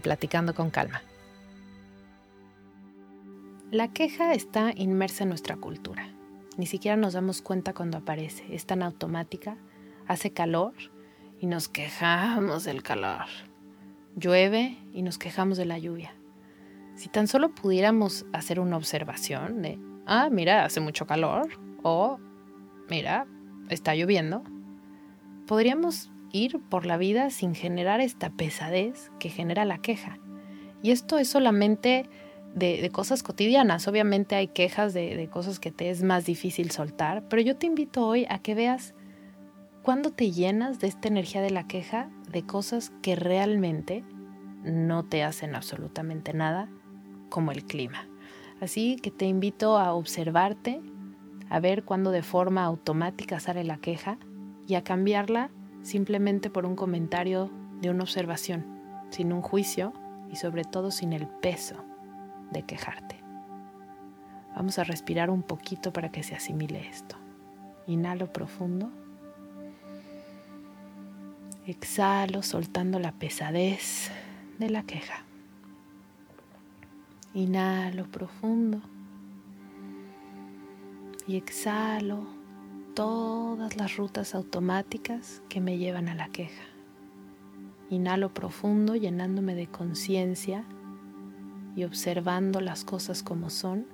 Platicando con Calma. La queja está inmersa en nuestra cultura. Ni siquiera nos damos cuenta cuando aparece. Es tan automática, hace calor y nos quejamos del calor. Llueve y nos quejamos de la lluvia. Si tan solo pudiéramos hacer una observación de, ah, mira, hace mucho calor, o mira, está lloviendo, podríamos ir por la vida sin generar esta pesadez que genera la queja. Y esto es solamente de, cosas cotidianas. Obviamente hay quejas de, cosas que te es más difícil soltar, pero yo te invito hoy a que veas cuándo te llenas de esta energía de la queja de cosas que realmente no te hacen absolutamente nada, como el clima. Así que te invito a observarte, a ver cuándo de forma automática sale la queja y a cambiarla simplemente por un comentario de una observación, sin un juicio y sobre todo sin el peso de quejarte. Vamos a respirar un poquito para que se asimile esto. Inhalo profundo. Exhalo soltando la pesadez de la queja. Inhalo profundo. Y exhalo todas las rutas automáticas que me llevan a la queja. Inhalo profundo llenándome de conciencia y observando las cosas como son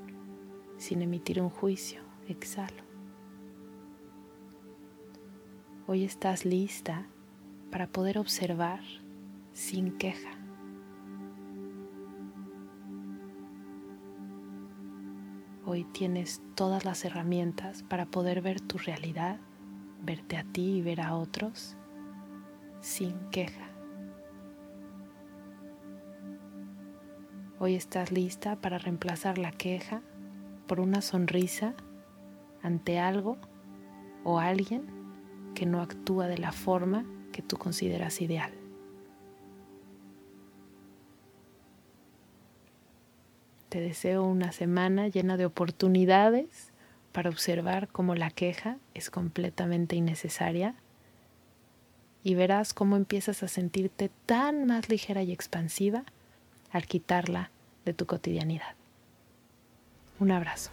sin emitir un juicio. Exhalo. Hoy estás lista para poder observar sin queja. Hoy tienes todas las herramientas para poder ver tu realidad, verte a ti y ver a otros sin queja. Hoy estás lista para reemplazar la queja por una sonrisa ante algo o alguien que no actúa de la forma que tú consideras ideal. Te deseo una semana llena de oportunidades para observar cómo la queja es completamente innecesaria y verás cómo empiezas a sentirte tan más ligera y expansiva al quitarla de tu cotidianidad. Un abrazo.